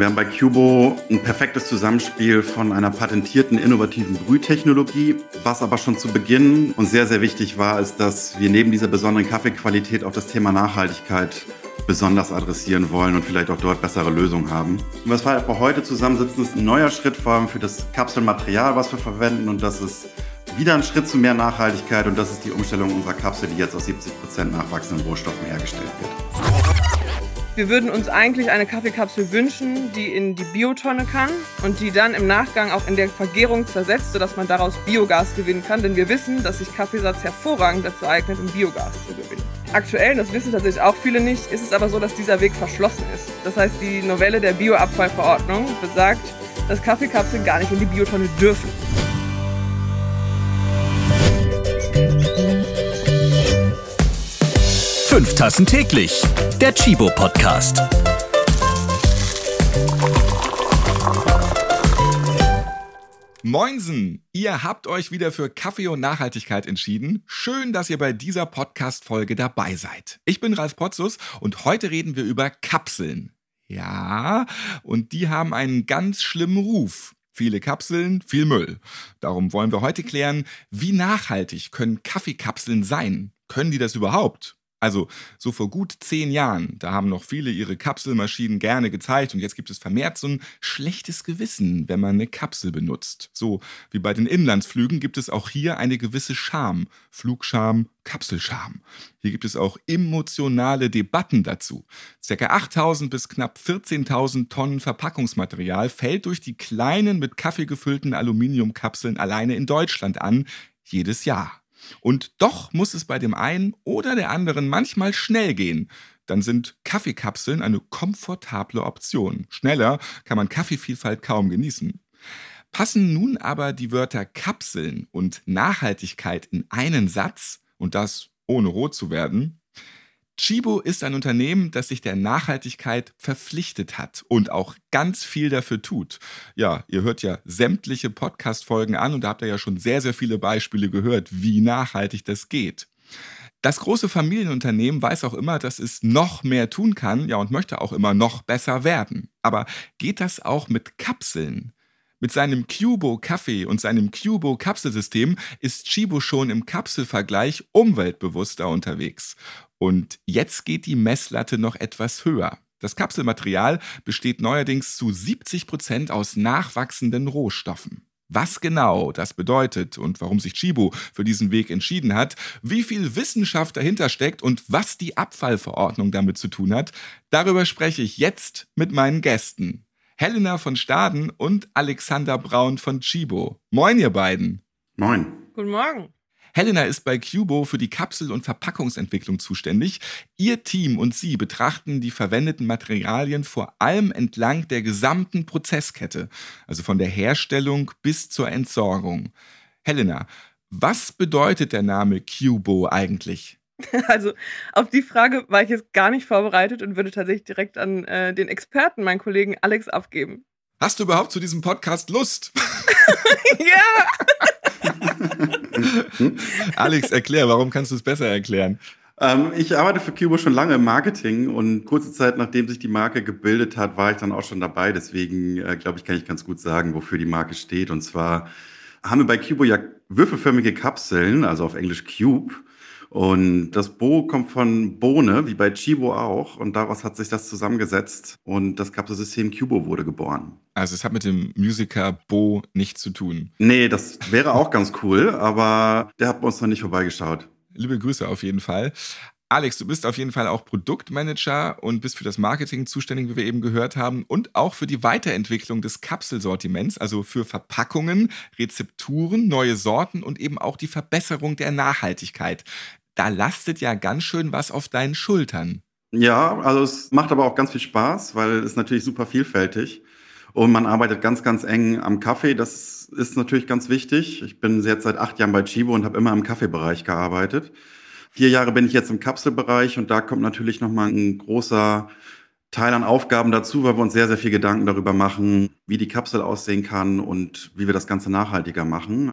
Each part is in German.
Wir haben bei Cubo ein perfektes Zusammenspiel von einer patentierten, innovativen Brühtechnologie. Was aber schon zu Beginn und sehr, sehr wichtig war, ist, dass wir neben dieser besonderen Kaffeequalität auch das Thema Nachhaltigkeit besonders adressieren wollen und vielleicht auch dort bessere Lösungen haben. Und was wir aber heute zusammensitzen, ist ein neuer Schritt vor allem für das Kapselmaterial, was wir verwenden und das ist wieder ein Schritt zu mehr Nachhaltigkeit und das ist die Umstellung unserer Kapsel, die jetzt aus 70 Prozent nachwachsenden Rohstoffen hergestellt wird. Wir würden uns eigentlich eine Kaffeekapsel wünschen, die in die Biotonne kann und die dann im Nachgang auch in der Vergärung zersetzt, sodass man daraus Biogas gewinnen kann. Denn wir wissen, dass sich Kaffeesatz hervorragend dazu eignet, um Biogas zu gewinnen. Aktuell, das wissen tatsächlich auch viele nicht, ist es aber so, dass dieser Weg verschlossen ist. Das heißt, die Novelle der Bioabfallverordnung besagt, dass Kaffeekapseln gar nicht in die Biotonne dürfen. Fünf Tassen täglich. Der Chibo Podcast. Moinsen! Ihr habt euch wieder für Kaffee und Nachhaltigkeit entschieden. Schön, dass ihr bei dieser Podcast-Folge dabei seid. Ich bin Ralf Potzus und heute reden wir über Kapseln. Ja, und die haben einen ganz schlimmen Ruf. Viele Kapseln, viel Müll. Darum wollen wir heute klären, wie nachhaltig können Kaffeekapseln sein? Können die das überhaupt? Also so vor gut zehn Jahren, da haben noch viele ihre Kapselmaschinen gerne gezeigt und jetzt gibt es vermehrt so ein schlechtes Gewissen, wenn man eine Kapsel benutzt. So wie bei den Inlandsflügen gibt es auch hier eine gewisse Scham. Flugscham, Kapselscham. Hier gibt es auch emotionale Debatten dazu. Circa 8000 bis knapp 14.000 Tonnen Verpackungsmaterial fällt durch die kleinen mit Kaffee gefüllten Aluminiumkapseln alleine in Deutschland an, jedes Jahr. Und doch muss es bei dem einen oder der anderen manchmal schnell gehen. Dann sind Kaffeekapseln eine komfortable Option. Schneller kann man Kaffeevielfalt kaum genießen. Passen nun aber die Wörter Kapseln und Nachhaltigkeit in einen Satz, und das ohne rot zu werden, Chibo ist ein Unternehmen, das sich der Nachhaltigkeit verpflichtet hat und auch ganz viel dafür tut. Ja, ihr hört ja sämtliche Podcast-Folgen an und da habt ihr ja schon sehr, sehr viele Beispiele gehört, wie nachhaltig das geht. Das große Familienunternehmen weiß auch immer, dass es noch mehr tun kann, ja, und möchte auch immer noch besser werden. Aber geht das auch mit Kapseln? Mit seinem Cubo Kaffee und seinem Cubo Kapselsystem ist Chibo schon im Kapselvergleich umweltbewusster unterwegs. Und jetzt geht die Messlatte noch etwas höher. Das Kapselmaterial besteht neuerdings zu 70 Prozent aus nachwachsenden Rohstoffen. Was genau das bedeutet und warum sich Chibo für diesen Weg entschieden hat, wie viel Wissenschaft dahinter steckt und was die Abfallverordnung damit zu tun hat, darüber spreche ich jetzt mit meinen Gästen. Helena von Staden und Alexander Braun von Chibo. Moin, ihr beiden. Moin. Guten Morgen. Helena ist bei Cubo für die Kapsel- und Verpackungsentwicklung zuständig. Ihr Team und sie betrachten die verwendeten Materialien vor allem entlang der gesamten Prozesskette, also von der Herstellung bis zur Entsorgung. Helena, was bedeutet der Name Cubo eigentlich? Also auf die Frage war ich jetzt gar nicht vorbereitet und würde tatsächlich direkt an äh, den Experten, meinen Kollegen Alex, abgeben. Hast du überhaupt zu diesem Podcast Lust? ja! Alex, erklär, warum kannst du es besser erklären? Ähm, ich arbeite für Cubo schon lange im Marketing und kurze Zeit nachdem sich die Marke gebildet hat, war ich dann auch schon dabei. Deswegen äh, glaube ich, kann ich ganz gut sagen, wofür die Marke steht. Und zwar haben wir bei Cubo ja würfelförmige Kapseln, also auf Englisch Cube. Und das Bo kommt von Bohne, wie bei Chibo auch. Und daraus hat sich das zusammengesetzt und das Kapselsystem Cubo wurde geboren. Also es hat mit dem Musiker Bo nichts zu tun. Nee, das wäre auch ganz cool, aber der hat bei uns noch nicht vorbeigeschaut. Liebe Grüße auf jeden Fall. Alex, du bist auf jeden Fall auch Produktmanager und bist für das Marketing zuständig, wie wir eben gehört haben, und auch für die Weiterentwicklung des Kapselsortiments, also für Verpackungen, Rezepturen, neue Sorten und eben auch die Verbesserung der Nachhaltigkeit da lastet ja ganz schön was auf deinen Schultern. Ja, also es macht aber auch ganz viel Spaß, weil es natürlich super vielfältig und man arbeitet ganz, ganz eng am Kaffee. Das ist natürlich ganz wichtig. Ich bin jetzt seit acht Jahren bei Chibo und habe immer im Kaffeebereich gearbeitet. Vier Jahre bin ich jetzt im Kapselbereich und da kommt natürlich nochmal ein großer Teil an Aufgaben dazu, weil wir uns sehr, sehr viel Gedanken darüber machen, wie die Kapsel aussehen kann und wie wir das Ganze nachhaltiger machen.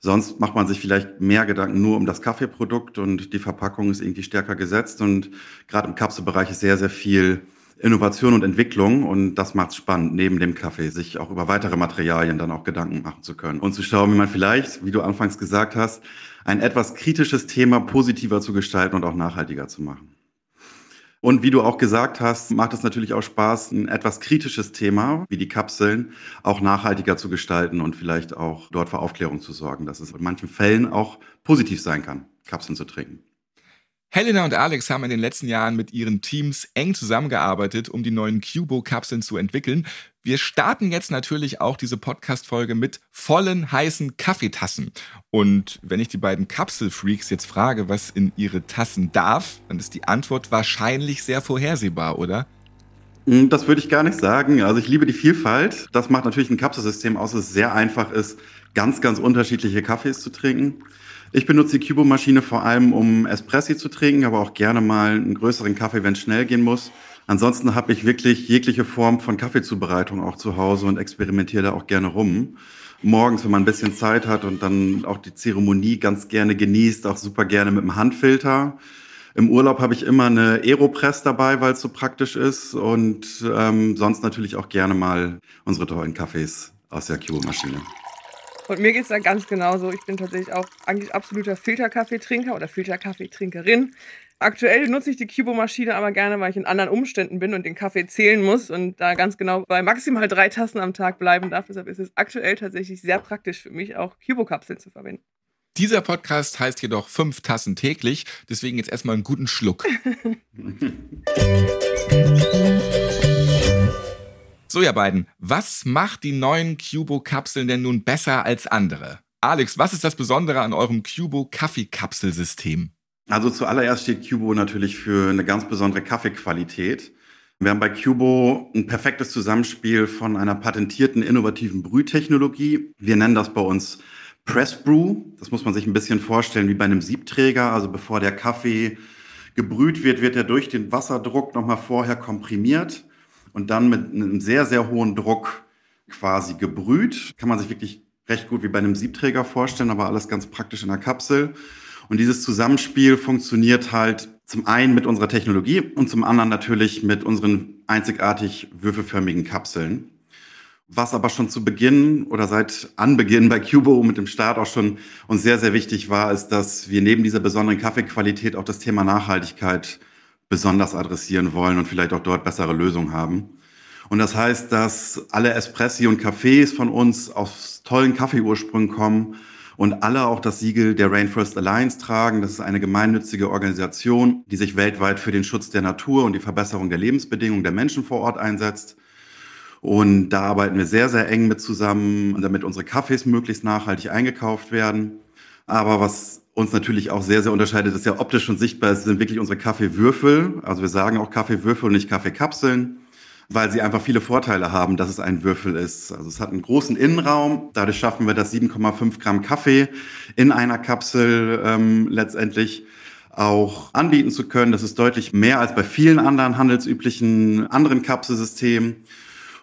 Sonst macht man sich vielleicht mehr Gedanken nur um das Kaffeeprodukt und die Verpackung ist irgendwie stärker gesetzt. Und gerade im Kapselbereich ist sehr, sehr viel Innovation und Entwicklung und das macht spannend, neben dem Kaffee, sich auch über weitere Materialien dann auch Gedanken machen zu können und zu schauen, wie man vielleicht, wie du anfangs gesagt hast, ein etwas kritisches Thema positiver zu gestalten und auch nachhaltiger zu machen. Und wie du auch gesagt hast, macht es natürlich auch Spaß, ein etwas kritisches Thema wie die Kapseln auch nachhaltiger zu gestalten und vielleicht auch dort für Aufklärung zu sorgen, dass es in manchen Fällen auch positiv sein kann, Kapseln zu trinken. Helena und Alex haben in den letzten Jahren mit ihren Teams eng zusammengearbeitet, um die neuen Cubo-Kapseln zu entwickeln. Wir starten jetzt natürlich auch diese Podcast-Folge mit vollen heißen Kaffeetassen. Und wenn ich die beiden Kapselfreaks jetzt frage, was in ihre Tassen darf, dann ist die Antwort wahrscheinlich sehr vorhersehbar, oder? Hm, das würde ich gar nicht sagen. Also ich liebe die Vielfalt. Das macht natürlich ein Kapselsystem aus, dass es sehr einfach ist, ganz, ganz unterschiedliche Kaffees zu trinken. Ich benutze die Cubo-Maschine vor allem, um Espressi zu trinken, aber auch gerne mal einen größeren Kaffee, wenn es schnell gehen muss. Ansonsten habe ich wirklich jegliche Form von Kaffeezubereitung auch zu Hause und experimentiere da auch gerne rum. Morgens, wenn man ein bisschen Zeit hat und dann auch die Zeremonie ganz gerne genießt, auch super gerne mit dem Handfilter. Im Urlaub habe ich immer eine Aeropress dabei, weil es so praktisch ist und ähm, sonst natürlich auch gerne mal unsere tollen Kaffees aus der Cubo-Maschine. Und mir geht es da ganz genauso. Ich bin tatsächlich auch eigentlich absoluter Filterkaffeetrinker oder Filterkaffeetrinkerin. Aktuell nutze ich die Cubo-Maschine aber gerne, weil ich in anderen Umständen bin und den Kaffee zählen muss und da ganz genau bei maximal drei Tassen am Tag bleiben darf. Deshalb ist es aktuell tatsächlich sehr praktisch für mich, auch Cubo-Kapseln zu verwenden. Dieser Podcast heißt jedoch fünf Tassen täglich, deswegen jetzt erstmal einen guten Schluck. So, ihr beiden, was macht die neuen Cubo-Kapseln denn nun besser als andere? Alex, was ist das Besondere an eurem Cubo-Kaffeekapselsystem? Also zuallererst steht Cubo natürlich für eine ganz besondere Kaffeequalität. Wir haben bei Cubo ein perfektes Zusammenspiel von einer patentierten innovativen Brühtechnologie. Wir nennen das bei uns Press Brew. Das muss man sich ein bisschen vorstellen wie bei einem Siebträger. Also bevor der Kaffee gebrüht wird, wird er durch den Wasserdruck nochmal vorher komprimiert und dann mit einem sehr, sehr hohen Druck quasi gebrüht. Kann man sich wirklich recht gut wie bei einem Siebträger vorstellen, aber alles ganz praktisch in der Kapsel. Und dieses Zusammenspiel funktioniert halt zum einen mit unserer Technologie und zum anderen natürlich mit unseren einzigartig würfelförmigen Kapseln. Was aber schon zu Beginn oder seit Anbeginn bei Cubo mit dem Start auch schon uns sehr, sehr wichtig war, ist, dass wir neben dieser besonderen Kaffeequalität auch das Thema Nachhaltigkeit besonders adressieren wollen und vielleicht auch dort bessere Lösungen haben. Und das heißt, dass alle Espressi und Cafés von uns aus tollen Kaffeeursprüngen kommen und alle auch das Siegel der Rainforest Alliance tragen. Das ist eine gemeinnützige Organisation, die sich weltweit für den Schutz der Natur und die Verbesserung der Lebensbedingungen der Menschen vor Ort einsetzt. Und da arbeiten wir sehr, sehr eng mit zusammen, damit unsere Kaffees möglichst nachhaltig eingekauft werden. Aber was uns natürlich auch sehr, sehr unterscheidet, ist ja optisch und sichtbar, es sind wirklich unsere Kaffeewürfel. Also wir sagen auch Kaffeewürfel und nicht Kaffeekapseln, weil sie einfach viele Vorteile haben, dass es ein Würfel ist. Also es hat einen großen Innenraum, dadurch schaffen wir das 7,5 Gramm Kaffee in einer Kapsel ähm, letztendlich auch anbieten zu können. Das ist deutlich mehr als bei vielen anderen handelsüblichen anderen Kapselsystemen.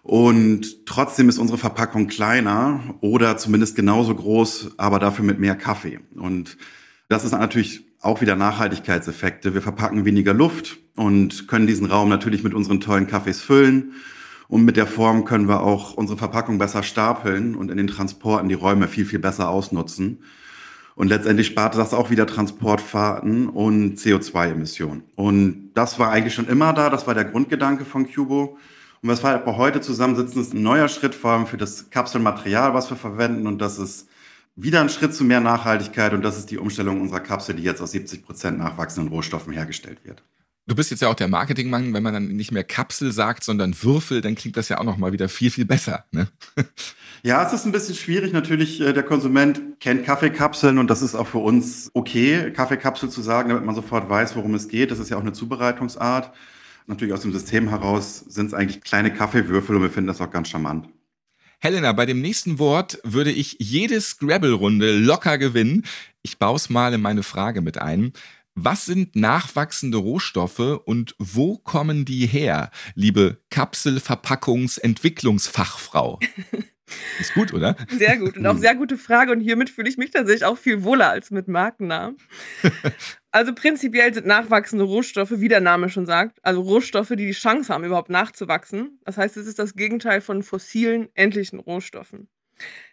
Und trotzdem ist unsere Verpackung kleiner oder zumindest genauso groß, aber dafür mit mehr Kaffee. Und das ist natürlich auch wieder Nachhaltigkeitseffekte. Wir verpacken weniger Luft und können diesen Raum natürlich mit unseren tollen Kaffees füllen. Und mit der Form können wir auch unsere Verpackung besser stapeln und in den Transporten die Räume viel, viel besser ausnutzen. Und letztendlich spart das auch wieder Transportfahrten und CO2-Emissionen. Und das war eigentlich schon immer da. Das war der Grundgedanke von Cubo. Und was wir heute zusammensitzen, ist ein neuer Schritt vor allem für das Kapselmaterial, was wir verwenden. Und das ist wieder ein Schritt zu mehr Nachhaltigkeit und das ist die Umstellung unserer Kapsel, die jetzt aus 70 Prozent nachwachsenden Rohstoffen hergestellt wird. Du bist jetzt ja auch der Marketingmann, wenn man dann nicht mehr Kapsel sagt, sondern Würfel, dann klingt das ja auch noch mal wieder viel, viel besser. Ne? Ja, es ist ein bisschen schwierig. Natürlich, äh, der Konsument kennt Kaffeekapseln und das ist auch für uns okay, Kaffeekapsel zu sagen, damit man sofort weiß, worum es geht. Das ist ja auch eine Zubereitungsart. Natürlich aus dem System heraus sind es eigentlich kleine Kaffeewürfel und wir finden das auch ganz charmant. Helena, bei dem nächsten Wort würde ich jede Scrabble-Runde locker gewinnen. Ich baue es mal in meine Frage mit ein. Was sind nachwachsende Rohstoffe und wo kommen die her, liebe Kapselverpackungsentwicklungsfachfrau? Ist gut, oder? Sehr gut und auch sehr gute Frage und hiermit fühle ich mich tatsächlich auch viel wohler als mit Markennamen. Also prinzipiell sind nachwachsende Rohstoffe, wie der Name schon sagt, also Rohstoffe, die die Chance haben, überhaupt nachzuwachsen. Das heißt, es ist das Gegenteil von fossilen, endlichen Rohstoffen.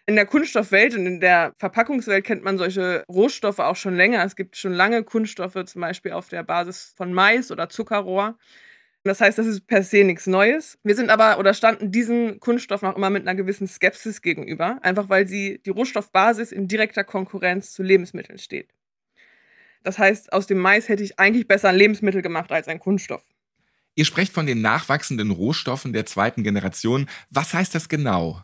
In der Kunststoffwelt und in der Verpackungswelt kennt man solche Rohstoffe auch schon länger. Es gibt schon lange Kunststoffe, zum Beispiel auf der Basis von Mais oder Zuckerrohr. Das heißt, das ist per se nichts Neues. Wir sind aber oder standen diesen Kunststoffen auch immer mit einer gewissen Skepsis gegenüber, einfach weil sie die Rohstoffbasis in direkter Konkurrenz zu Lebensmitteln steht. Das heißt, aus dem Mais hätte ich eigentlich besser ein Lebensmittel gemacht als ein Kunststoff. Ihr sprecht von den nachwachsenden Rohstoffen der zweiten Generation. Was heißt das genau?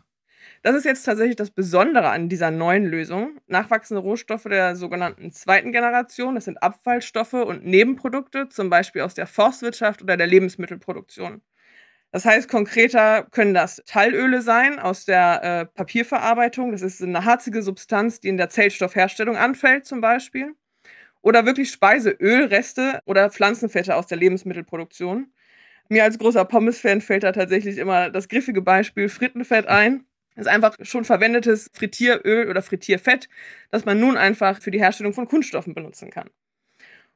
Das ist jetzt tatsächlich das Besondere an dieser neuen Lösung. Nachwachsende Rohstoffe der sogenannten zweiten Generation, das sind Abfallstoffe und Nebenprodukte, zum Beispiel aus der Forstwirtschaft oder der Lebensmittelproduktion. Das heißt, konkreter können das Tallöle sein aus der äh, Papierverarbeitung. Das ist eine harzige Substanz, die in der Zellstoffherstellung anfällt, zum Beispiel. Oder wirklich Speiseölreste oder Pflanzenfette aus der Lebensmittelproduktion. Mir als großer Pommes-Fan fällt da tatsächlich immer das griffige Beispiel Frittenfett ein. Das ist einfach schon verwendetes Frittieröl oder Frittierfett, das man nun einfach für die Herstellung von Kunststoffen benutzen kann.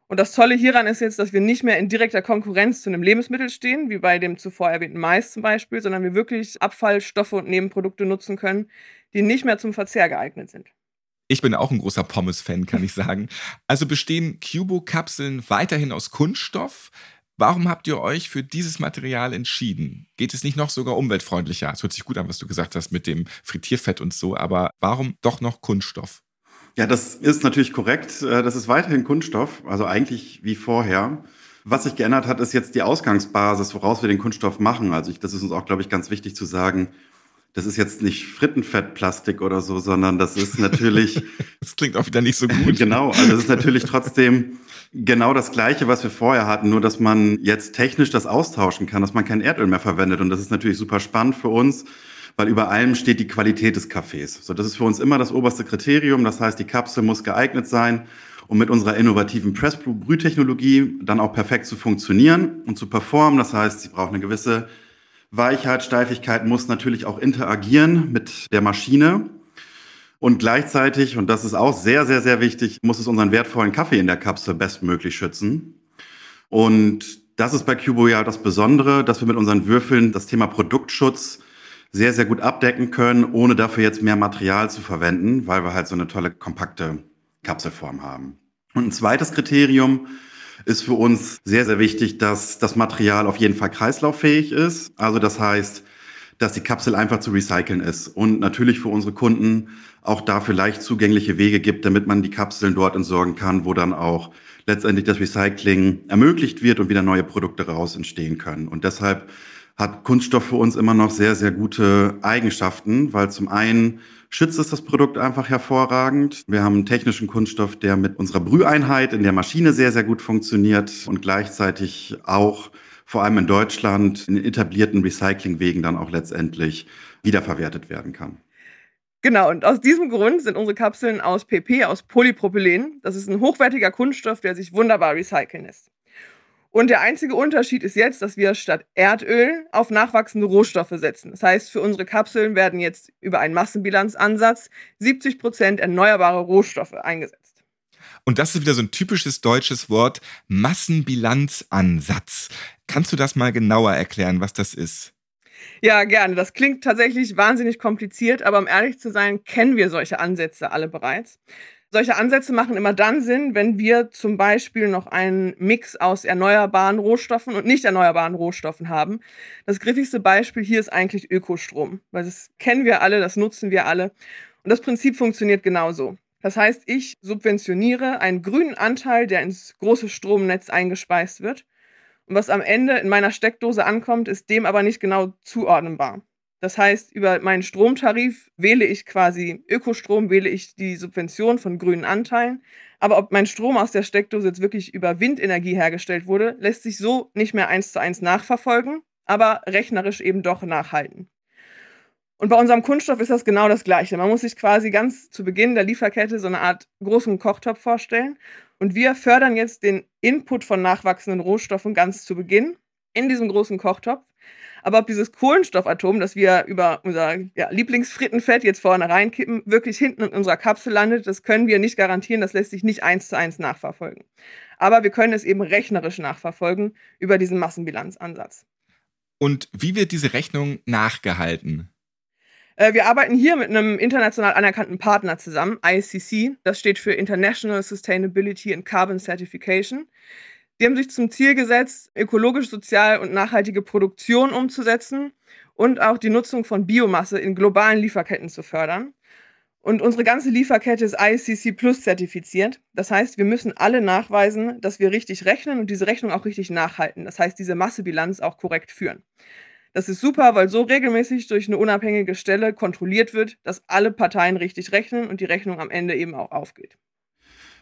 Und das Tolle hieran ist jetzt, dass wir nicht mehr in direkter Konkurrenz zu einem Lebensmittel stehen, wie bei dem zuvor erwähnten Mais zum Beispiel, sondern wir wirklich Abfallstoffe und Nebenprodukte nutzen können, die nicht mehr zum Verzehr geeignet sind. Ich bin auch ein großer Pommes-Fan, kann ich sagen. Also bestehen Cubo-Kapseln weiterhin aus Kunststoff? Warum habt ihr euch für dieses Material entschieden? Geht es nicht noch sogar umweltfreundlicher? Es hört sich gut an, was du gesagt hast mit dem Frittierfett und so, aber warum doch noch Kunststoff? Ja, das ist natürlich korrekt. Äh, das ist weiterhin Kunststoff, also eigentlich wie vorher. Was sich geändert hat, ist jetzt die Ausgangsbasis, woraus wir den Kunststoff machen. Also ich, das ist uns auch, glaube ich, ganz wichtig zu sagen. Das ist jetzt nicht Frittenfettplastik oder so, sondern das ist natürlich. das klingt auch wieder nicht so gut. genau, also das ist natürlich trotzdem genau das Gleiche, was wir vorher hatten, nur dass man jetzt technisch das austauschen kann, dass man kein Erdöl mehr verwendet. Und das ist natürlich super spannend für uns, weil über allem steht die Qualität des Kaffees. So, das ist für uns immer das oberste Kriterium. Das heißt, die Kapsel muss geeignet sein, um mit unserer innovativen Press-Brühtechnologie dann auch perfekt zu funktionieren und zu performen. Das heißt, sie braucht eine gewisse Weichheit, Steifigkeit, muss natürlich auch interagieren mit der Maschine. Und gleichzeitig, und das ist auch sehr, sehr, sehr wichtig, muss es unseren wertvollen Kaffee in der Kapsel bestmöglich schützen. Und das ist bei Cubo ja das Besondere, dass wir mit unseren Würfeln das Thema Produktschutz sehr, sehr gut abdecken können, ohne dafür jetzt mehr Material zu verwenden, weil wir halt so eine tolle, kompakte Kapselform haben. Und ein zweites Kriterium ist für uns sehr, sehr wichtig, dass das Material auf jeden Fall kreislauffähig ist. Also das heißt, dass die Kapsel einfach zu recyceln ist und natürlich für unsere Kunden auch dafür leicht zugängliche Wege gibt, damit man die Kapseln dort entsorgen kann, wo dann auch letztendlich das Recycling ermöglicht wird und wieder neue Produkte raus entstehen können. Und deshalb hat Kunststoff für uns immer noch sehr, sehr gute Eigenschaften, weil zum einen schützt es das Produkt einfach hervorragend. Wir haben einen technischen Kunststoff, der mit unserer Brüheinheit in der Maschine sehr, sehr gut funktioniert und gleichzeitig auch vor allem in Deutschland in etablierten Recyclingwegen dann auch letztendlich wiederverwertet werden kann. Genau, und aus diesem Grund sind unsere Kapseln aus PP, aus Polypropylen. Das ist ein hochwertiger Kunststoff, der sich wunderbar recyceln lässt. Und der einzige Unterschied ist jetzt, dass wir statt Erdöl auf nachwachsende Rohstoffe setzen. Das heißt, für unsere Kapseln werden jetzt über einen Massenbilanzansatz 70 Prozent erneuerbare Rohstoffe eingesetzt. Und das ist wieder so ein typisches deutsches Wort, Massenbilanzansatz. Kannst du das mal genauer erklären, was das ist? Ja, gerne. Das klingt tatsächlich wahnsinnig kompliziert, aber um ehrlich zu sein, kennen wir solche Ansätze alle bereits. Solche Ansätze machen immer dann Sinn, wenn wir zum Beispiel noch einen Mix aus erneuerbaren Rohstoffen und nicht erneuerbaren Rohstoffen haben. Das griffigste Beispiel hier ist eigentlich Ökostrom, weil das kennen wir alle, das nutzen wir alle. Und das Prinzip funktioniert genauso. Das heißt, ich subventioniere einen grünen Anteil, der ins große Stromnetz eingespeist wird. Und was am Ende in meiner Steckdose ankommt, ist dem aber nicht genau zuordnenbar. Das heißt, über meinen Stromtarif wähle ich quasi Ökostrom, wähle ich die Subvention von grünen Anteilen. Aber ob mein Strom aus der Steckdose jetzt wirklich über Windenergie hergestellt wurde, lässt sich so nicht mehr eins zu eins nachverfolgen, aber rechnerisch eben doch nachhalten. Und bei unserem Kunststoff ist das genau das Gleiche. Man muss sich quasi ganz zu Beginn der Lieferkette so eine Art großen Kochtopf vorstellen. Und wir fördern jetzt den Input von nachwachsenden Rohstoffen ganz zu Beginn in diesem großen Kochtopf. Aber ob dieses Kohlenstoffatom, das wir über unser ja, Lieblingsfrittenfett jetzt vorne reinkippen, wirklich hinten in unserer Kapsel landet, das können wir nicht garantieren. Das lässt sich nicht eins zu eins nachverfolgen. Aber wir können es eben rechnerisch nachverfolgen über diesen Massenbilanzansatz. Und wie wird diese Rechnung nachgehalten? Äh, wir arbeiten hier mit einem international anerkannten Partner zusammen, ICC. Das steht für International Sustainability and Carbon Certification. Die haben sich zum Ziel gesetzt, ökologisch, sozial und nachhaltige Produktion umzusetzen und auch die Nutzung von Biomasse in globalen Lieferketten zu fördern. Und unsere ganze Lieferkette ist ICC Plus zertifiziert. Das heißt, wir müssen alle nachweisen, dass wir richtig rechnen und diese Rechnung auch richtig nachhalten. Das heißt, diese Massebilanz auch korrekt führen. Das ist super, weil so regelmäßig durch eine unabhängige Stelle kontrolliert wird, dass alle Parteien richtig rechnen und die Rechnung am Ende eben auch aufgeht.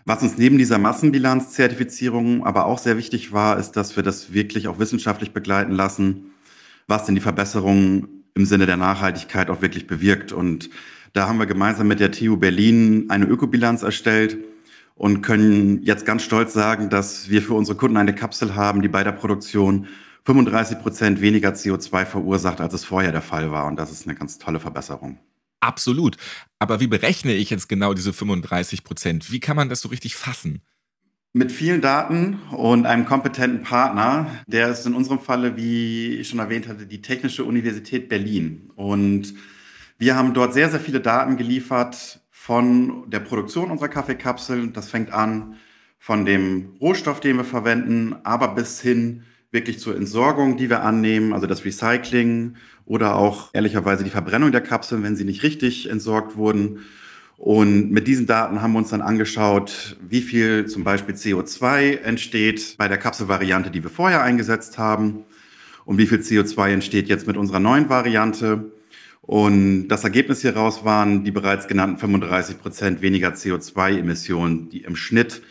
Was uns neben dieser Massenbilanzzertifizierung aber auch sehr wichtig war, ist, dass wir das wirklich auch wissenschaftlich begleiten lassen, was denn die Verbesserung im Sinne der Nachhaltigkeit auch wirklich bewirkt. Und da haben wir gemeinsam mit der TU Berlin eine Ökobilanz erstellt und können jetzt ganz stolz sagen, dass wir für unsere Kunden eine Kapsel haben, die bei der Produktion 35 Prozent weniger CO2 verursacht, als es vorher der Fall war. Und das ist eine ganz tolle Verbesserung. Absolut. Aber wie berechne ich jetzt genau diese 35 Prozent? Wie kann man das so richtig fassen? Mit vielen Daten und einem kompetenten Partner, der ist in unserem Falle, wie ich schon erwähnt hatte, die Technische Universität Berlin. Und wir haben dort sehr, sehr viele Daten geliefert von der Produktion unserer Kaffeekapseln. Das fängt an von dem Rohstoff, den wir verwenden, aber bis hin wirklich zur Entsorgung, die wir annehmen, also das Recycling oder auch ehrlicherweise die Verbrennung der Kapseln, wenn sie nicht richtig entsorgt wurden. Und mit diesen Daten haben wir uns dann angeschaut, wie viel zum Beispiel CO2 entsteht bei der Kapselvariante, die wir vorher eingesetzt haben und wie viel CO2 entsteht jetzt mit unserer neuen Variante. Und das Ergebnis hieraus waren die bereits genannten 35 Prozent weniger CO2-Emissionen, die im Schnitt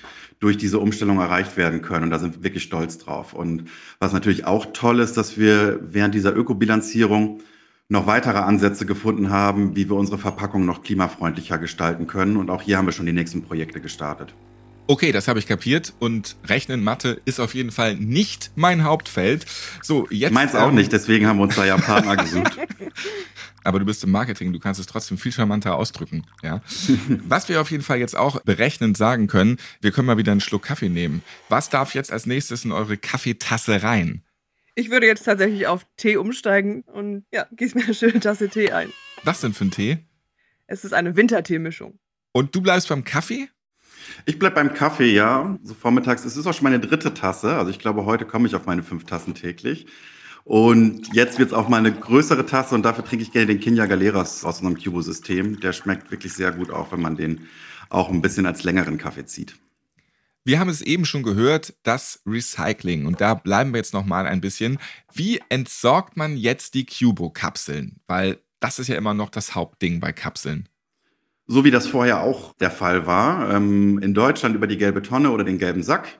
durch diese Umstellung erreicht werden können. Und da sind wir wirklich stolz drauf. Und was natürlich auch toll ist, dass wir während dieser Ökobilanzierung noch weitere Ansätze gefunden haben, wie wir unsere Verpackung noch klimafreundlicher gestalten können. Und auch hier haben wir schon die nächsten Projekte gestartet. Okay, das habe ich kapiert. Und Rechnen, Mathe ist auf jeden Fall nicht mein Hauptfeld. So, jetzt. Meins auch ähm, nicht, deswegen haben wir uns da ja Partner gesucht. Aber du bist im Marketing, du kannst es trotzdem viel charmanter ausdrücken. Ja? Was wir auf jeden Fall jetzt auch berechnend sagen können, wir können mal wieder einen Schluck Kaffee nehmen. Was darf jetzt als nächstes in eure Kaffeetasse rein? Ich würde jetzt tatsächlich auf Tee umsteigen und ja, gieß mir eine schöne Tasse Tee ein. Was denn für ein Tee? Es ist eine Winterteemischung. Und du bleibst beim Kaffee? Ich bleib beim Kaffee, ja. So vormittags. Es ist auch schon meine dritte Tasse. Also ich glaube, heute komme ich auf meine fünf Tassen täglich. Und jetzt wird es auch mal eine größere Tasse und dafür trinke ich gerne den Kinja Galeras aus unserem Cubo-System. Der schmeckt wirklich sehr gut, auch wenn man den auch ein bisschen als längeren Kaffee zieht. Wir haben es eben schon gehört, das Recycling. Und da bleiben wir jetzt noch mal ein bisschen. Wie entsorgt man jetzt die Cubo-Kapseln? Weil das ist ja immer noch das Hauptding bei Kapseln. So wie das vorher auch der Fall war. Ähm, in Deutschland über die gelbe Tonne oder den gelben Sack.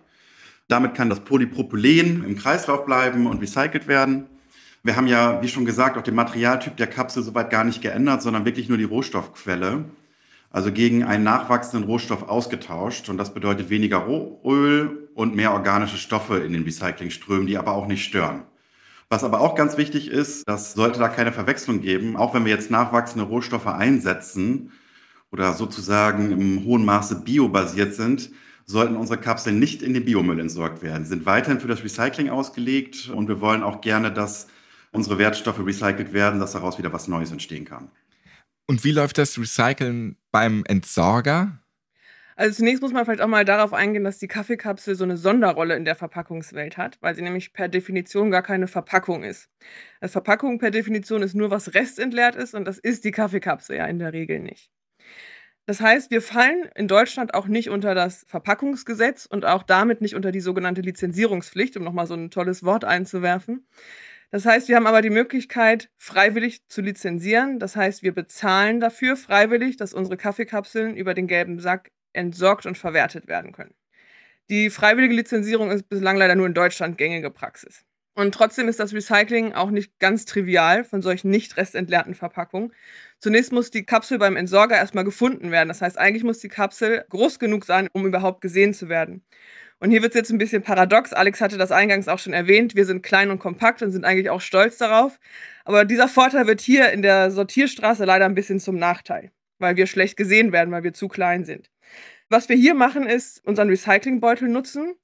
Damit kann das Polypropylen im Kreislauf bleiben und recycelt werden. Wir haben ja, wie schon gesagt, auch den Materialtyp der Kapsel soweit gar nicht geändert, sondern wirklich nur die Rohstoffquelle. Also gegen einen nachwachsenden Rohstoff ausgetauscht. Und das bedeutet weniger Rohöl und mehr organische Stoffe in den Recyclingströmen, die aber auch nicht stören. Was aber auch ganz wichtig ist, das sollte da keine Verwechslung geben, auch wenn wir jetzt nachwachsende Rohstoffe einsetzen oder sozusagen im hohen Maße biobasiert sind, sollten unsere Kapseln nicht in den Biomüll entsorgt werden. Sie sind weiterhin für das Recycling ausgelegt und wir wollen auch gerne, dass unsere Wertstoffe recycelt werden, dass daraus wieder was Neues entstehen kann. Und wie läuft das Recyceln beim Entsorger? Also zunächst muss man vielleicht auch mal darauf eingehen, dass die Kaffeekapsel so eine Sonderrolle in der Verpackungswelt hat, weil sie nämlich per Definition gar keine Verpackung ist. Eine Verpackung per Definition ist nur, was restentleert ist und das ist die Kaffeekapsel ja in der Regel nicht. Das heißt, wir fallen in Deutschland auch nicht unter das Verpackungsgesetz und auch damit nicht unter die sogenannte Lizenzierungspflicht, um nochmal so ein tolles Wort einzuwerfen. Das heißt, wir haben aber die Möglichkeit, freiwillig zu lizenzieren. Das heißt, wir bezahlen dafür freiwillig, dass unsere Kaffeekapseln über den gelben Sack entsorgt und verwertet werden können. Die freiwillige Lizenzierung ist bislang leider nur in Deutschland gängige Praxis. Und trotzdem ist das Recycling auch nicht ganz trivial von solchen nicht restentleerten Verpackungen. Zunächst muss die Kapsel beim Entsorger erstmal gefunden werden. Das heißt, eigentlich muss die Kapsel groß genug sein, um überhaupt gesehen zu werden. Und hier wird es jetzt ein bisschen paradox. Alex hatte das eingangs auch schon erwähnt. Wir sind klein und kompakt und sind eigentlich auch stolz darauf. Aber dieser Vorteil wird hier in der Sortierstraße leider ein bisschen zum Nachteil, weil wir schlecht gesehen werden, weil wir zu klein sind. Was wir hier machen, ist unseren Recyclingbeutel nutzen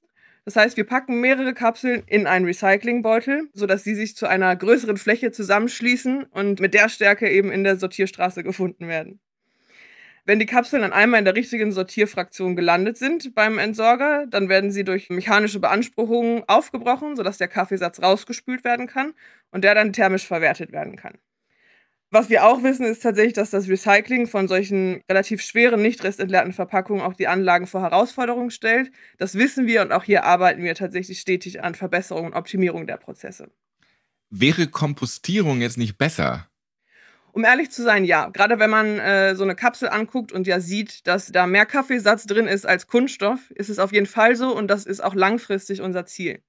Das heißt, wir packen mehrere Kapseln in einen Recyclingbeutel, sodass sie sich zu einer größeren Fläche zusammenschließen und mit der Stärke eben in der Sortierstraße gefunden werden. Wenn die Kapseln dann einmal in der richtigen Sortierfraktion gelandet sind beim Entsorger, dann werden sie durch mechanische Beanspruchungen aufgebrochen, sodass der Kaffeesatz rausgespült werden kann und der dann thermisch verwertet werden kann. Was wir auch wissen, ist tatsächlich, dass das Recycling von solchen relativ schweren, nicht restentleerten Verpackungen auch die Anlagen vor Herausforderungen stellt. Das wissen wir und auch hier arbeiten wir tatsächlich stetig an Verbesserung und Optimierung der Prozesse. Wäre Kompostierung jetzt nicht besser? Um ehrlich zu sein, ja. Gerade wenn man äh, so eine Kapsel anguckt und ja sieht, dass da mehr Kaffeesatz drin ist als Kunststoff, ist es auf jeden Fall so und das ist auch langfristig unser Ziel.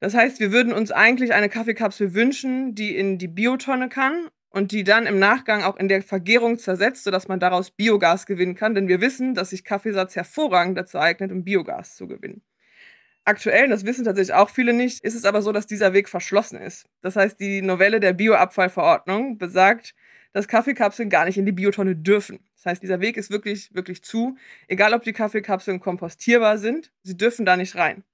Das heißt, wir würden uns eigentlich eine Kaffeekapsel wünschen, die in die Biotonne kann und die dann im Nachgang auch in der Vergärung zersetzt, sodass man daraus Biogas gewinnen kann. Denn wir wissen, dass sich Kaffeesatz hervorragend dazu eignet, um Biogas zu gewinnen. Aktuell, das wissen tatsächlich auch viele nicht, ist es aber so, dass dieser Weg verschlossen ist. Das heißt, die Novelle der Bioabfallverordnung besagt, dass Kaffeekapseln gar nicht in die Biotonne dürfen. Das heißt, dieser Weg ist wirklich, wirklich zu. Egal, ob die Kaffeekapseln kompostierbar sind, sie dürfen da nicht rein.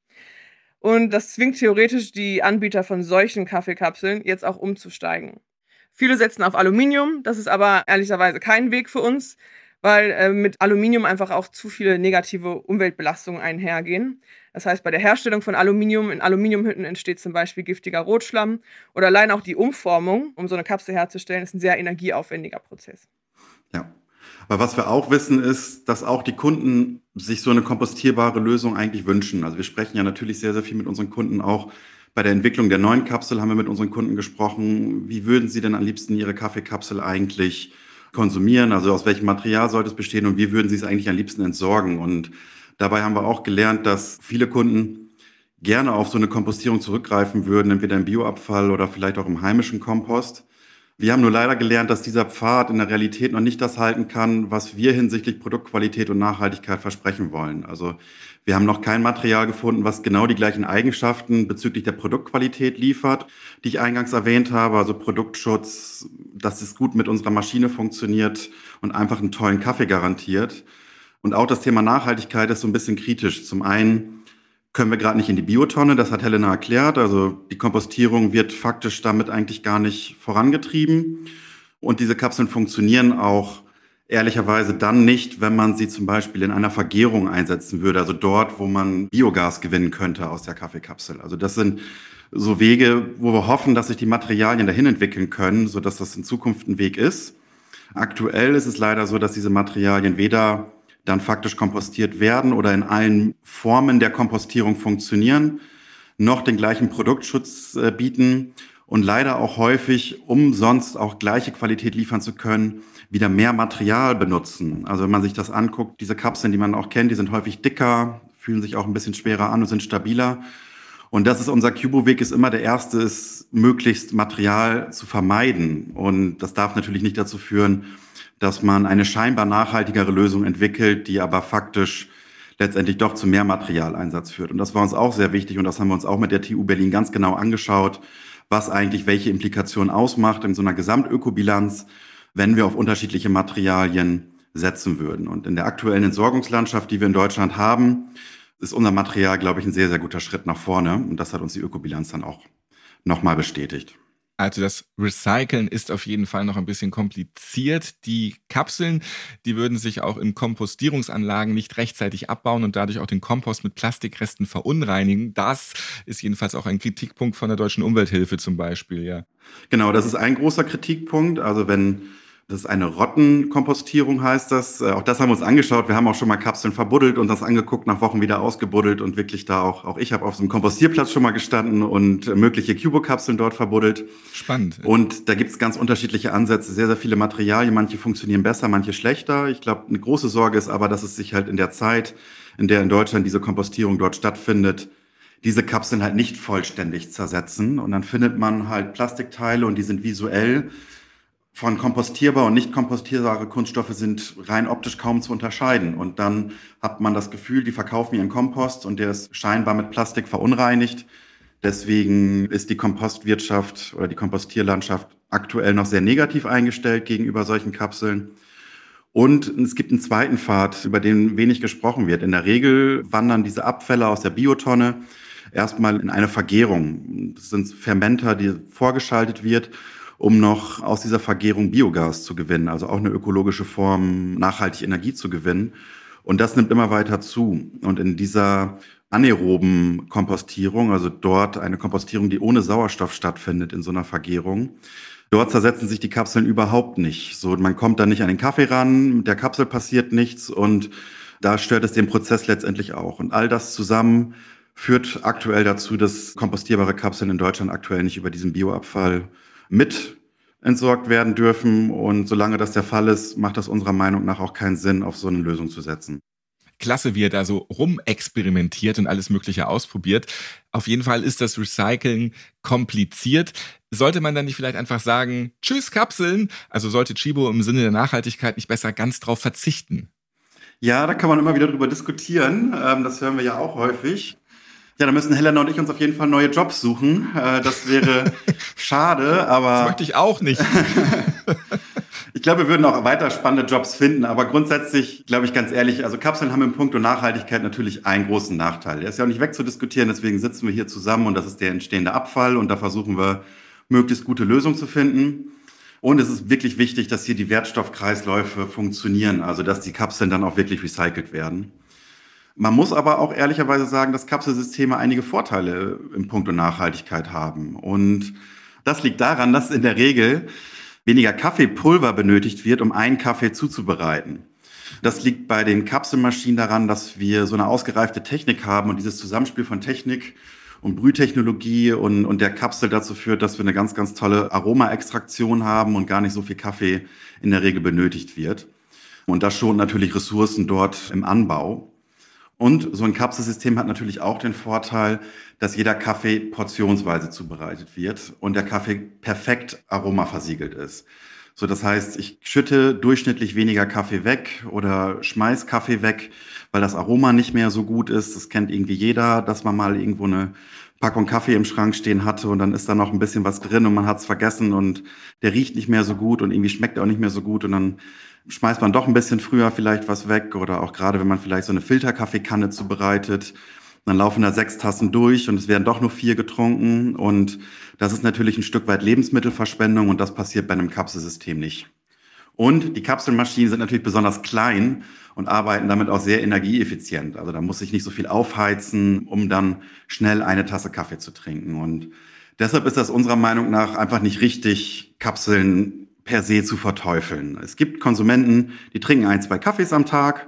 Und das zwingt theoretisch die Anbieter von solchen Kaffeekapseln jetzt auch umzusteigen. Viele setzen auf Aluminium, das ist aber ehrlicherweise kein Weg für uns, weil äh, mit Aluminium einfach auch zu viele negative Umweltbelastungen einhergehen. Das heißt, bei der Herstellung von Aluminium in Aluminiumhütten entsteht zum Beispiel giftiger Rotschlamm oder allein auch die Umformung, um so eine Kapsel herzustellen, ist ein sehr energieaufwendiger Prozess. Ja. Aber was wir auch wissen, ist, dass auch die Kunden sich so eine kompostierbare Lösung eigentlich wünschen. Also wir sprechen ja natürlich sehr, sehr viel mit unseren Kunden auch. Bei der Entwicklung der neuen Kapsel haben wir mit unseren Kunden gesprochen. Wie würden sie denn am liebsten ihre Kaffeekapsel eigentlich konsumieren? Also aus welchem Material sollte es bestehen und wie würden Sie es eigentlich am liebsten entsorgen? Und dabei haben wir auch gelernt, dass viele Kunden gerne auf so eine Kompostierung zurückgreifen würden, entweder im Bioabfall oder vielleicht auch im heimischen Kompost. Wir haben nur leider gelernt, dass dieser Pfad in der Realität noch nicht das halten kann, was wir hinsichtlich Produktqualität und Nachhaltigkeit versprechen wollen. Also wir haben noch kein Material gefunden, was genau die gleichen Eigenschaften bezüglich der Produktqualität liefert, die ich eingangs erwähnt habe. Also Produktschutz, dass es gut mit unserer Maschine funktioniert und einfach einen tollen Kaffee garantiert. Und auch das Thema Nachhaltigkeit ist so ein bisschen kritisch. Zum einen können wir gerade nicht in die Biotonne, das hat Helena erklärt. Also die Kompostierung wird faktisch damit eigentlich gar nicht vorangetrieben. Und diese Kapseln funktionieren auch ehrlicherweise dann nicht, wenn man sie zum Beispiel in einer Vergärung einsetzen würde, also dort, wo man Biogas gewinnen könnte aus der Kaffeekapsel. Also das sind so Wege, wo wir hoffen, dass sich die Materialien dahin entwickeln können, so dass das in Zukunft ein Weg ist. Aktuell ist es leider so, dass diese Materialien weder dann faktisch kompostiert werden oder in allen Formen der Kompostierung funktionieren, noch den gleichen Produktschutz äh, bieten und leider auch häufig, um sonst auch gleiche Qualität liefern zu können, wieder mehr Material benutzen. Also wenn man sich das anguckt, diese Kapseln, die man auch kennt, die sind häufig dicker, fühlen sich auch ein bisschen schwerer an und sind stabiler. Und das ist unser Cubo-Weg, ist immer der erste, ist möglichst Material zu vermeiden. Und das darf natürlich nicht dazu führen, dass man eine scheinbar nachhaltigere Lösung entwickelt, die aber faktisch letztendlich doch zu mehr Materialeinsatz führt. Und das war uns auch sehr wichtig und das haben wir uns auch mit der TU Berlin ganz genau angeschaut, was eigentlich welche Implikationen ausmacht in so einer Gesamtökobilanz wenn wir auf unterschiedliche Materialien setzen würden. Und in der aktuellen Entsorgungslandschaft, die wir in Deutschland haben, ist unser Material, glaube ich, ein sehr, sehr guter Schritt nach vorne. Und das hat uns die Ökobilanz dann auch nochmal bestätigt. Also das Recyceln ist auf jeden Fall noch ein bisschen kompliziert. Die Kapseln, die würden sich auch in Kompostierungsanlagen nicht rechtzeitig abbauen und dadurch auch den Kompost mit Plastikresten verunreinigen. Das ist jedenfalls auch ein Kritikpunkt von der Deutschen Umwelthilfe zum Beispiel, ja. Genau, das ist ein großer Kritikpunkt. Also wenn das ist eine Rottenkompostierung, heißt das. Äh, auch das haben wir uns angeschaut. Wir haben auch schon mal Kapseln verbuddelt und das angeguckt, nach Wochen wieder ausgebuddelt und wirklich da auch, auch ich habe auf so einem Kompostierplatz schon mal gestanden und mögliche Cubo-Kapseln dort verbuddelt. Spannend. Und da gibt es ganz unterschiedliche Ansätze, sehr, sehr viele Materialien. Manche funktionieren besser, manche schlechter. Ich glaube, eine große Sorge ist aber, dass es sich halt in der Zeit, in der in Deutschland diese Kompostierung dort stattfindet, diese Kapseln halt nicht vollständig zersetzen. Und dann findet man halt Plastikteile und die sind visuell von kompostierbar und nicht kompostierbare Kunststoffe sind rein optisch kaum zu unterscheiden. Und dann hat man das Gefühl, die verkaufen ihren Kompost und der ist scheinbar mit Plastik verunreinigt. Deswegen ist die Kompostwirtschaft oder die Kompostierlandschaft aktuell noch sehr negativ eingestellt gegenüber solchen Kapseln. Und es gibt einen zweiten Pfad, über den wenig gesprochen wird. In der Regel wandern diese Abfälle aus der Biotonne erstmal in eine Vergärung. Das sind Fermenter, die vorgeschaltet wird, um noch aus dieser Vergärung Biogas zu gewinnen, also auch eine ökologische Form, nachhaltig Energie zu gewinnen. Und das nimmt immer weiter zu. Und in dieser anaeroben Kompostierung, also dort eine Kompostierung, die ohne Sauerstoff stattfindet in so einer Vergärung, Dort zersetzen sich die Kapseln überhaupt nicht. So, man kommt da nicht an den Kaffee ran, mit der Kapsel passiert nichts und da stört es den Prozess letztendlich auch. Und all das zusammen führt aktuell dazu, dass kompostierbare Kapseln in Deutschland aktuell nicht über diesen Bioabfall mit entsorgt werden dürfen. Und solange das der Fall ist, macht das unserer Meinung nach auch keinen Sinn, auf so eine Lösung zu setzen klasse, wie er da so rumexperimentiert und alles Mögliche ausprobiert. Auf jeden Fall ist das Recyceln kompliziert. Sollte man dann nicht vielleicht einfach sagen, tschüss Kapseln? Also sollte Chibo im Sinne der Nachhaltigkeit nicht besser ganz drauf verzichten? Ja, da kann man immer wieder drüber diskutieren. Ähm, das hören wir ja auch häufig. Ja, da müssen Helena und ich uns auf jeden Fall neue Jobs suchen. Äh, das wäre schade, aber. Das möchte ich auch nicht. Ich glaube, wir würden auch weiter spannende Jobs finden, aber grundsätzlich, glaube ich ganz ehrlich, also Kapseln haben im Punkt Nachhaltigkeit natürlich einen großen Nachteil. Der ist ja auch nicht wegzudiskutieren, deswegen sitzen wir hier zusammen und das ist der entstehende Abfall und da versuchen wir, möglichst gute Lösungen zu finden. Und es ist wirklich wichtig, dass hier die Wertstoffkreisläufe funktionieren, also dass die Kapseln dann auch wirklich recycelt werden. Man muss aber auch ehrlicherweise sagen, dass Kapselsysteme einige Vorteile im Punkt Nachhaltigkeit haben. Und das liegt daran, dass in der Regel weniger Kaffeepulver benötigt wird, um einen Kaffee zuzubereiten. Das liegt bei den Kapselmaschinen daran, dass wir so eine ausgereifte Technik haben und dieses Zusammenspiel von Technik und Brühtechnologie und, und der Kapsel dazu führt, dass wir eine ganz, ganz tolle Aromaextraktion haben und gar nicht so viel Kaffee in der Regel benötigt wird. Und das schont natürlich Ressourcen dort im Anbau. Und so ein Kapselsystem hat natürlich auch den Vorteil, dass jeder Kaffee portionsweise zubereitet wird und der Kaffee perfekt aromaversiegelt ist. So, das heißt, ich schütte durchschnittlich weniger Kaffee weg oder schmeiß Kaffee weg, weil das Aroma nicht mehr so gut ist. Das kennt irgendwie jeder, dass man mal irgendwo eine Packung Kaffee im Schrank stehen hatte und dann ist da noch ein bisschen was drin und man hat es vergessen und der riecht nicht mehr so gut und irgendwie schmeckt er auch nicht mehr so gut und dann schmeißt man doch ein bisschen früher vielleicht was weg oder auch gerade wenn man vielleicht so eine Filterkaffeekanne zubereitet, dann laufen da sechs Tassen durch und es werden doch nur vier getrunken und das ist natürlich ein Stück weit Lebensmittelverschwendung und das passiert bei einem Kapselsystem nicht. Und die Kapselmaschinen sind natürlich besonders klein und arbeiten damit auch sehr energieeffizient. Also da muss ich nicht so viel aufheizen, um dann schnell eine Tasse Kaffee zu trinken. Und deshalb ist das unserer Meinung nach einfach nicht richtig, Kapseln per se zu verteufeln. Es gibt Konsumenten, die trinken ein, zwei Kaffees am Tag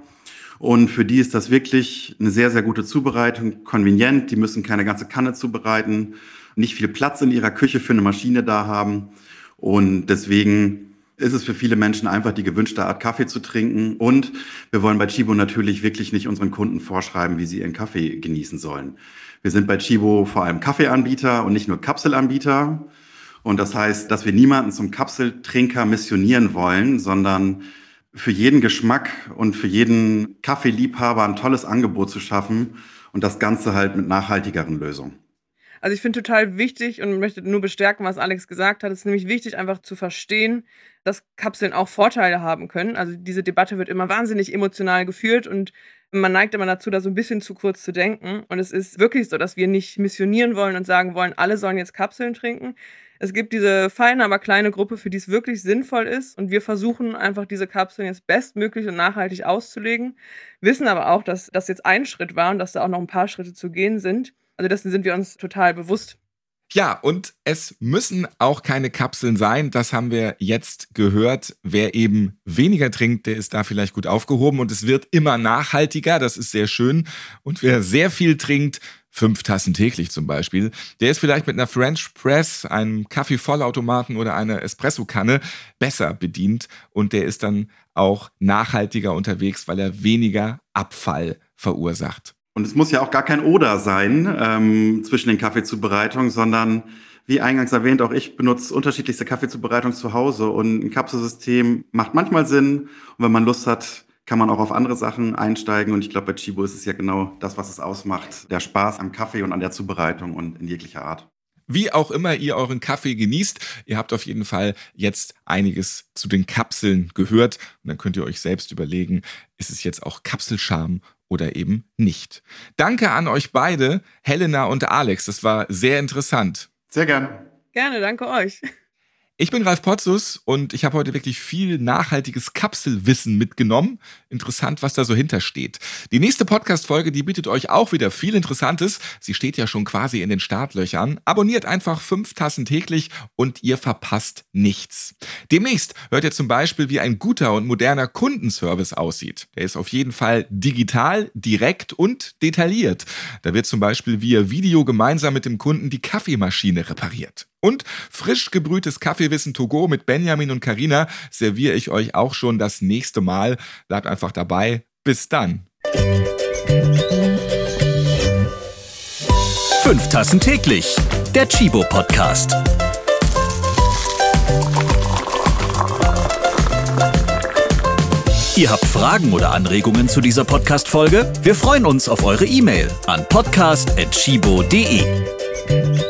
und für die ist das wirklich eine sehr, sehr gute Zubereitung, konvenient. Die müssen keine ganze Kanne zubereiten, nicht viel Platz in ihrer Küche für eine Maschine da haben und deswegen ist es für viele Menschen einfach die gewünschte Art Kaffee zu trinken. Und wir wollen bei Chibo natürlich wirklich nicht unseren Kunden vorschreiben, wie sie ihren Kaffee genießen sollen. Wir sind bei Chibo vor allem Kaffeeanbieter und nicht nur Kapselanbieter. Und das heißt, dass wir niemanden zum Kapseltrinker missionieren wollen, sondern für jeden Geschmack und für jeden Kaffeeliebhaber ein tolles Angebot zu schaffen und das Ganze halt mit nachhaltigeren Lösungen. Also ich finde total wichtig und möchte nur bestärken, was Alex gesagt hat. Es ist nämlich wichtig, einfach zu verstehen, dass Kapseln auch Vorteile haben können. Also diese Debatte wird immer wahnsinnig emotional geführt und man neigt immer dazu, da so ein bisschen zu kurz zu denken. Und es ist wirklich so, dass wir nicht missionieren wollen und sagen wollen, alle sollen jetzt Kapseln trinken. Es gibt diese feine, aber kleine Gruppe, für die es wirklich sinnvoll ist. Und wir versuchen einfach diese Kapseln jetzt bestmöglich und nachhaltig auszulegen. Wissen aber auch, dass das jetzt ein Schritt war und dass da auch noch ein paar Schritte zu gehen sind. Also dessen sind wir uns total bewusst. Ja, und es müssen auch keine Kapseln sein. Das haben wir jetzt gehört. Wer eben weniger trinkt, der ist da vielleicht gut aufgehoben und es wird immer nachhaltiger. Das ist sehr schön. Und wer sehr viel trinkt, fünf Tassen täglich zum Beispiel, der ist vielleicht mit einer French Press, einem Kaffeevollautomaten oder einer Espressokanne besser bedient und der ist dann auch nachhaltiger unterwegs, weil er weniger Abfall verursacht. Und es muss ja auch gar kein Oder sein ähm, zwischen den Kaffeezubereitungen, sondern wie eingangs erwähnt, auch ich benutze unterschiedlichste Kaffeezubereitungen zu Hause und ein Kapselsystem macht manchmal Sinn. Und wenn man Lust hat, kann man auch auf andere Sachen einsteigen. Und ich glaube, bei Chibo ist es ja genau das, was es ausmacht. Der Spaß am Kaffee und an der Zubereitung und in jeglicher Art. Wie auch immer ihr euren Kaffee genießt, ihr habt auf jeden Fall jetzt einiges zu den Kapseln gehört. Und dann könnt ihr euch selbst überlegen, ist es jetzt auch Kapselscham oder eben nicht. Danke an euch beide, Helena und Alex. Das war sehr interessant. Sehr gerne. Gerne, danke euch. Ich bin Ralf Potzus und ich habe heute wirklich viel nachhaltiges Kapselwissen mitgenommen. Interessant, was da so hintersteht. Die nächste Podcast-Folge, die bietet euch auch wieder viel Interessantes. Sie steht ja schon quasi in den Startlöchern. Abonniert einfach fünf Tassen täglich und ihr verpasst nichts. Demnächst hört ihr zum Beispiel, wie ein guter und moderner Kundenservice aussieht. Der ist auf jeden Fall digital, direkt und detailliert. Da wird zum Beispiel via Video gemeinsam mit dem Kunden die Kaffeemaschine repariert. Und frisch gebrühtes Kaffeewissen Togo mit Benjamin und Karina serviere ich euch auch schon das nächste Mal. Bleibt einfach dabei. Bis dann. Fünf Tassen täglich. Der Chibo Podcast. Ihr habt Fragen oder Anregungen zu dieser Podcast-Folge? Wir freuen uns auf eure E-Mail an podcast.chibo.de.